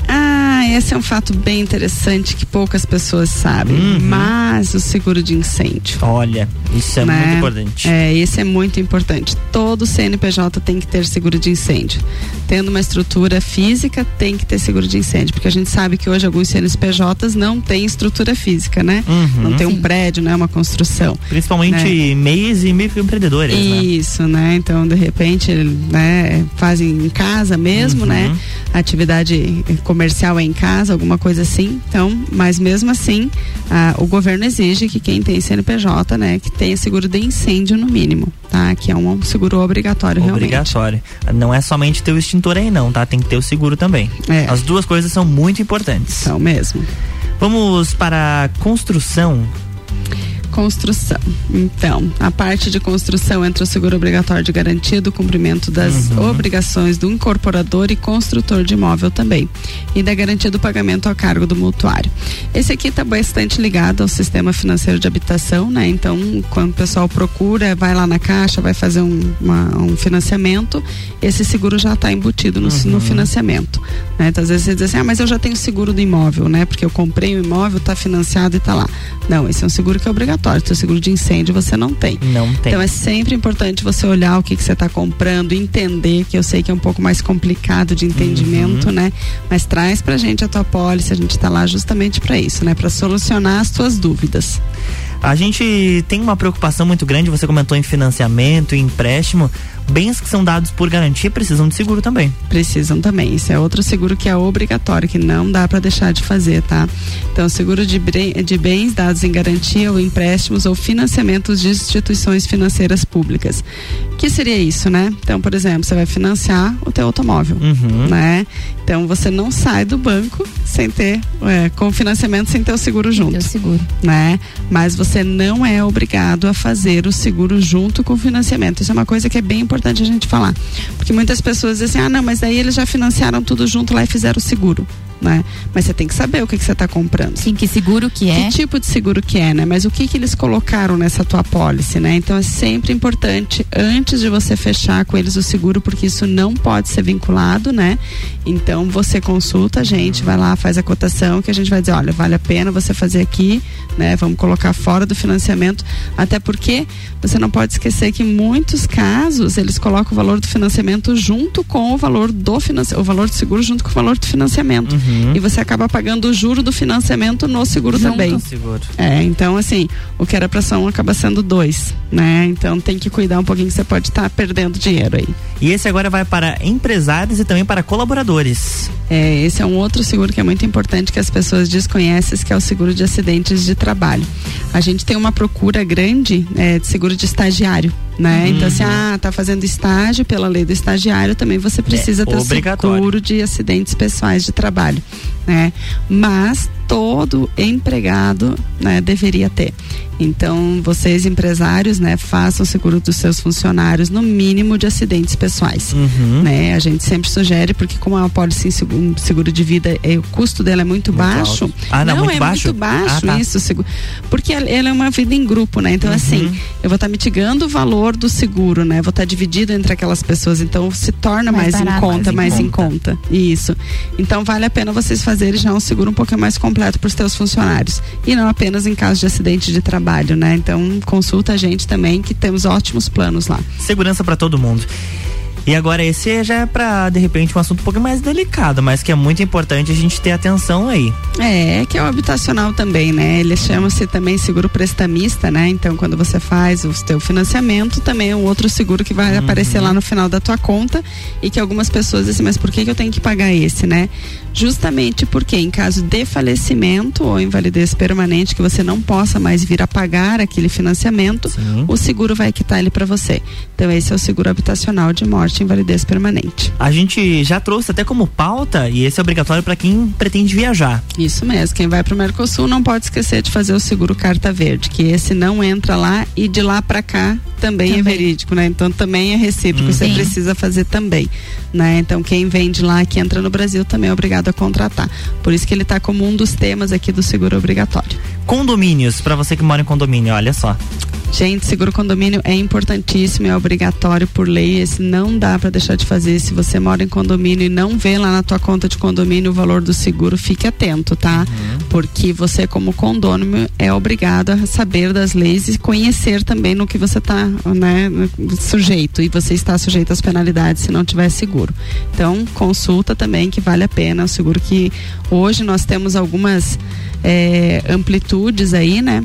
Speaker 19: Ah, esse é um fato bem interessante que poucas pessoas sabem.
Speaker 1: Uhum.
Speaker 19: Mas o seguro de incêndio.
Speaker 1: Olha, isso é
Speaker 19: né?
Speaker 1: muito importante.
Speaker 19: É, esse é muito importante. Todo CNPJ tem que ter seguro de incêndio. Tendo uma estrutura física, tem que ter seguro de incêndio, porque a gente sabe que hoje alguns CNPJs não têm estrutura física, né?
Speaker 1: Uhum.
Speaker 19: Não tem um prédio, não é uma construção.
Speaker 1: Principalmente
Speaker 19: né?
Speaker 1: MEIs e microempreendedores, né?
Speaker 19: Isso, né? Então, de repente, né, fazem em casa mesmo,
Speaker 1: Uhum.
Speaker 19: né? Atividade comercial é em casa, alguma coisa assim. Então, mas mesmo assim, ah, o governo exige que quem tem CNPJ, né, que tenha seguro de incêndio no mínimo, tá? Que é um seguro obrigatório realmente.
Speaker 1: Obrigatório. Não é somente ter o extintor aí, não, tá? Tem que ter o seguro também.
Speaker 19: É.
Speaker 1: As duas coisas são muito importantes.
Speaker 19: São mesmo.
Speaker 1: Vamos para a construção.
Speaker 19: Construção. Então, a parte de construção entra o seguro obrigatório de garantia do cumprimento das
Speaker 1: Uhum.
Speaker 19: obrigações do incorporador e construtor de imóvel também. E da garantia do pagamento a cargo do mutuário. Esse aqui está bastante ligado ao sistema financeiro de habitação, né? Então, quando o pessoal procura, vai lá na caixa, vai fazer um, uma- um financiamento, esse seguro já está embutido no, no financiamento. Né? Então, às vezes você diz assim, ah, mas eu já tenho seguro do imóvel, né? Porque eu comprei o imóvel, está financiado e está lá. Não, esse é um seguro que é obrigatório. Seu seguro de incêndio você não tem.
Speaker 1: Não tem.
Speaker 19: Então é sempre importante você olhar o que, que você está comprando, entender, que eu sei que é um pouco mais complicado de entendimento,
Speaker 1: Uhum.
Speaker 19: né? Mas traz pra gente a tua pólice, a gente está lá justamente para isso, né? Para solucionar as tuas dúvidas.
Speaker 1: A gente tem uma preocupação muito grande, você comentou em financiamento, em empréstimo. Bens que são dados por garantia precisam de seguro também.
Speaker 19: Precisam também. Isso é outro seguro que é obrigatório, que não dá para deixar de fazer, tá? Então, seguro de, de bens dados em garantia ou empréstimos ou financiamentos de instituições financeiras públicas. que seria isso, né? Então, por exemplo, você vai financiar o teu automóvel,
Speaker 1: Uhum.
Speaker 19: né? Então, você não sai do banco sem ter, é, com o financiamento sem ter o seguro junto.
Speaker 2: seguro.
Speaker 19: Né? Mas você não é obrigado a fazer o seguro junto com o financiamento. Isso é uma coisa que é bem importante a gente falar. Porque muitas pessoas dizem assim, ah, não, mas daí eles já financiaram tudo junto lá e fizeram o seguro. Né? Mas você tem que saber o que, que você está comprando.
Speaker 2: Sim, que seguro que é.
Speaker 19: Que tipo de seguro que é, né? Mas o que que eles colocaram nessa tua pólice, né? Então é sempre importante antes de você fechar com eles o seguro, porque isso não pode ser vinculado, né? Então você consulta a gente, vai lá, faz a cotação, que a gente vai dizer, olha, vale a pena você fazer aqui, né? Vamos colocar fora do financiamento, até porque você não pode esquecer que em muitos casos eles colocam o valor do financiamento junto com o valor do financiamento, o valor do seguro junto com o valor do financiamento. E você acaba pagando o juro do financiamento no seguro
Speaker 1: Junto
Speaker 19: também.
Speaker 1: seguro.
Speaker 19: É, então assim, o que era pra ser um acaba sendo dois, né? Então tem que cuidar um pouquinho que você pode estar perdendo dinheiro aí.
Speaker 1: E esse agora vai para empresários e também para colaboradores.
Speaker 19: É, esse é um outro seguro que é muito importante que as pessoas desconhecem, que é o seguro de acidentes de trabalho. A gente tem uma procura grande é, de seguro de estagiário, né? Então, assim, ah, tá fazendo estágio pela lei do estagiário, também você precisa ter o seguro de acidentes pessoais de trabalho, né? Mas todo empregado, né, deveria ter. Então, vocês empresários, né, façam o seguro dos seus funcionários no mínimo de acidentes pessoais
Speaker 1: Uhum.
Speaker 19: né? A gente sempre sugere porque como é uma pólice em segu- seguro de vida, é, o custo dela é muito, baixo.
Speaker 1: alto. Ah, não, muito
Speaker 19: é
Speaker 1: baixo?
Speaker 19: muito baixo
Speaker 1: Ah, tá.
Speaker 19: isso, seguro. porque ela é uma vida em grupo, né? Então
Speaker 1: Uhum.
Speaker 19: assim, eu vou estar mitigando o valor do seguro, né? Vou estar dividido entre aquelas pessoas, então se torna
Speaker 2: Mais
Speaker 19: mais, em
Speaker 2: barato,
Speaker 19: conta,
Speaker 2: mais
Speaker 19: mais,
Speaker 2: em
Speaker 19: em conta. Isso. Então vale a pena vocês fazerem já um seguro um pouquinho mais completo para os seus funcionários e não apenas em caso de acidente de trabalho, né? Então consulta a gente também que temos ótimos planos lá.
Speaker 1: Segurança para todo mundo. E agora esse já é para de repente um assunto um pouco mais delicado, mas que é muito importante a gente ter atenção aí.
Speaker 19: É, que é o habitacional também, né? Ele chama-se também seguro prestamista, né? Então, quando você faz o teu financiamento, também é um outro seguro que vai aparecer lá no final da tua conta e que algumas pessoas dizem, mas por que, que eu tenho que pagar esse, né? Justamente porque em caso de falecimento ou invalidez permanente que você não possa mais vir a pagar aquele financiamento, o seguro vai quitar ele para você. Então, esse é o seguro habitacional de morte e invalidez permanente.
Speaker 1: A gente já trouxe até como pauta e esse é obrigatório para quem pretende viajar.
Speaker 19: Isso mesmo. Quem vai para o Mercosul não pode esquecer de fazer o seguro carta verde, que esse não entra lá e de lá para cá também, é verídico, né? Então também é recíproco, você
Speaker 2: Sim.
Speaker 19: precisa fazer também, né? Então quem vem de lá que entra no Brasil também é obrigado a contratar. Por isso que ele está como um dos temas aqui do seguro obrigatório.
Speaker 1: Condomínios, para você que mora em condomínio, olha só.
Speaker 19: Gente, seguro condomínio é importantíssimo, é obrigatório por lei, esse não dá para deixar de fazer. Se você mora em condomínio e não vê lá na tua conta de condomínio o valor do seguro, fique atento, tá? Porque você como condômino é obrigado a saber das leis e conhecer também no que você está, né, sujeito e você está sujeito às penalidades se não tiver seguro. Então, consulta também que vale a pena, o seguro que hoje nós temos algumas eh, amplitudes aí, né?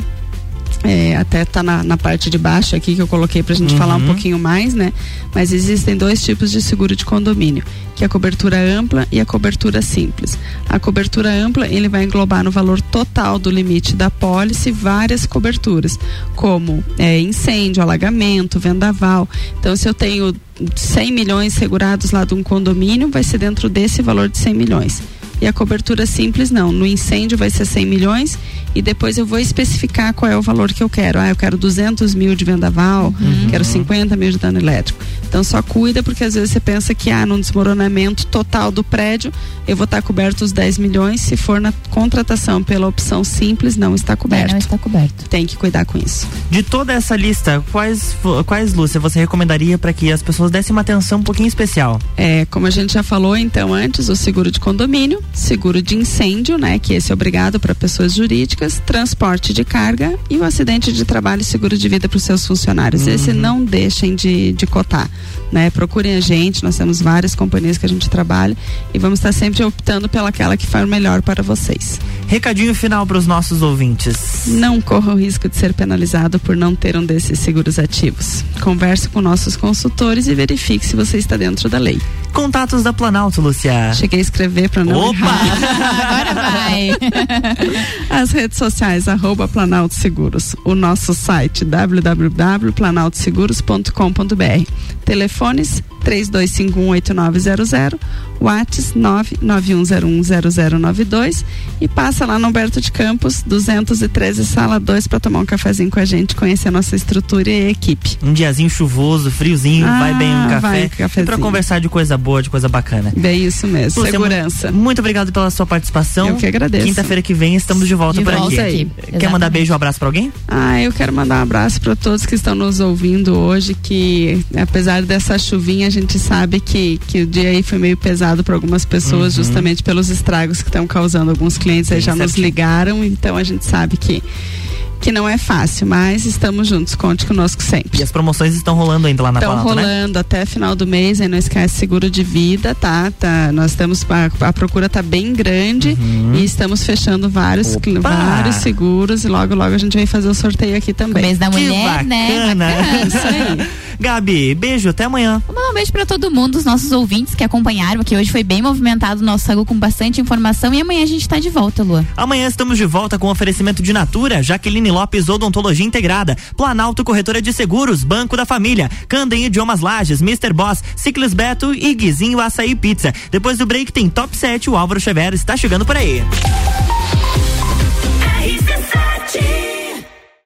Speaker 19: É, até tá na, na parte de baixo aqui que eu coloquei pra gente
Speaker 1: Uhum.
Speaker 19: falar um pouquinho mais, né? Mas existem dois tipos de seguro de condomínio, que é a cobertura ampla e a cobertura simples. A cobertura ampla, ele vai englobar no valor total do limite da pólice várias coberturas, como é, incêndio, alagamento, vendaval. Então, se eu tenho 100 milhões segurados lá de um condomínio, vai ser dentro desse valor de 100 milhões. E a cobertura simples não. No incêndio vai ser 100 milhões e depois eu vou especificar qual é o valor que eu quero. Ah, eu quero 200 mil de vendaval, quero 50 mil de dano elétrico. Então só cuida porque às vezes você pensa que ah, num desmoronamento total do prédio eu vou estar coberto os 10 milhões. Se for na contratação pela opção simples, não está coberto.
Speaker 2: não está coberto.
Speaker 19: Tem que cuidar com isso.
Speaker 1: De toda essa lista, quais, quais Lúcia, você recomendaria para que as pessoas dessem uma atenção um pouquinho especial?
Speaker 19: É, como a gente já falou então antes, o seguro de condomínio, seguro de incêndio, né, que esse é obrigado para pessoas jurídicas, transporte de carga e o acidente de trabalho e seguro de vida para os seus funcionários. Esse não deixem de, de cotar, né? Procurem a gente, nós temos várias companhias que a gente trabalha e vamos estar sempre optando pelaquela que for melhor para vocês.
Speaker 1: Recadinho final para os nossos ouvintes.
Speaker 19: Não corra o risco de ser penalizado por não ter um desses seguros ativos. Converse com nossos consultores e verifique se você está dentro da lei.
Speaker 1: Contatos da Planalto, Lucia.
Speaker 19: Cheguei a escrever para não
Speaker 1: Opa!
Speaker 19: errar.
Speaker 2: Agora vai.
Speaker 19: As redes sociais, arroba Planalto Seguros. O nosso site, www.planaltoseguros.com.br. Telefones 32518900, Whats 991010092 e passa lá no Humberto de Campos, 213, sala 2, para tomar um cafezinho com a gente, conhecer a nossa estrutura e equipe.
Speaker 1: Um diazinho chuvoso, friozinho,
Speaker 19: Ah,
Speaker 1: vai bem um café.
Speaker 19: um
Speaker 1: e pra conversar de coisa boa, de coisa bacana.
Speaker 19: Bem isso mesmo,
Speaker 1: Lúcia,
Speaker 19: segurança.
Speaker 1: mu- Muito obrigado pela sua participação.
Speaker 19: Eu que agradeço.
Speaker 1: Quinta-feira que vem estamos de volta
Speaker 19: De
Speaker 1: por
Speaker 19: volta
Speaker 1: aqui.
Speaker 19: aí.
Speaker 1: Quer mandar beijo ou abraço pra alguém?
Speaker 19: Ah, eu quero mandar um abraço para todos que estão nos ouvindo hoje, que apesar dessa chuvinha, a gente sabe que, que o dia aí foi meio pesado para algumas pessoas,
Speaker 1: Uhum.
Speaker 19: justamente pelos estragos que estão causando. Alguns clientes aí já nos
Speaker 1: certinho.
Speaker 19: ligaram, então a gente sabe que, que não é fácil, mas estamos juntos, conte conosco sempre.
Speaker 1: E as promoções estão rolando ainda lá na
Speaker 19: Estão
Speaker 1: né?
Speaker 19: rolando até final do mês, aí não esquece seguro de vida, tá? tá nós estamos, a, a procura tá bem grande e estamos fechando vários,
Speaker 1: Opa!
Speaker 19: vários seguros e logo logo a gente vai fazer o sorteio aqui também.
Speaker 2: Mês da
Speaker 1: Que
Speaker 2: mulher, né?
Speaker 1: bacana.
Speaker 2: Bacana.
Speaker 19: Isso aí.
Speaker 1: Gabi, beijo, até amanhã.
Speaker 2: Vou mandar um beijo pra todo mundo, os nossos ouvintes que acompanharam, que hoje foi bem movimentado o nosso sagu com bastante informação e amanhã a gente tá de volta, Lua.
Speaker 1: Amanhã estamos de volta com oferecimento de Natura, Lopes Odontologia Integrada, Planalto Corretora de Seguros, Banco da Família, Candem Idiomas Lages, Mr. Boss, Ciclis Beto e Guizinho Açaí Pizza. Depois do break tem Top 7, o Álvaro Xavier está chegando por aí.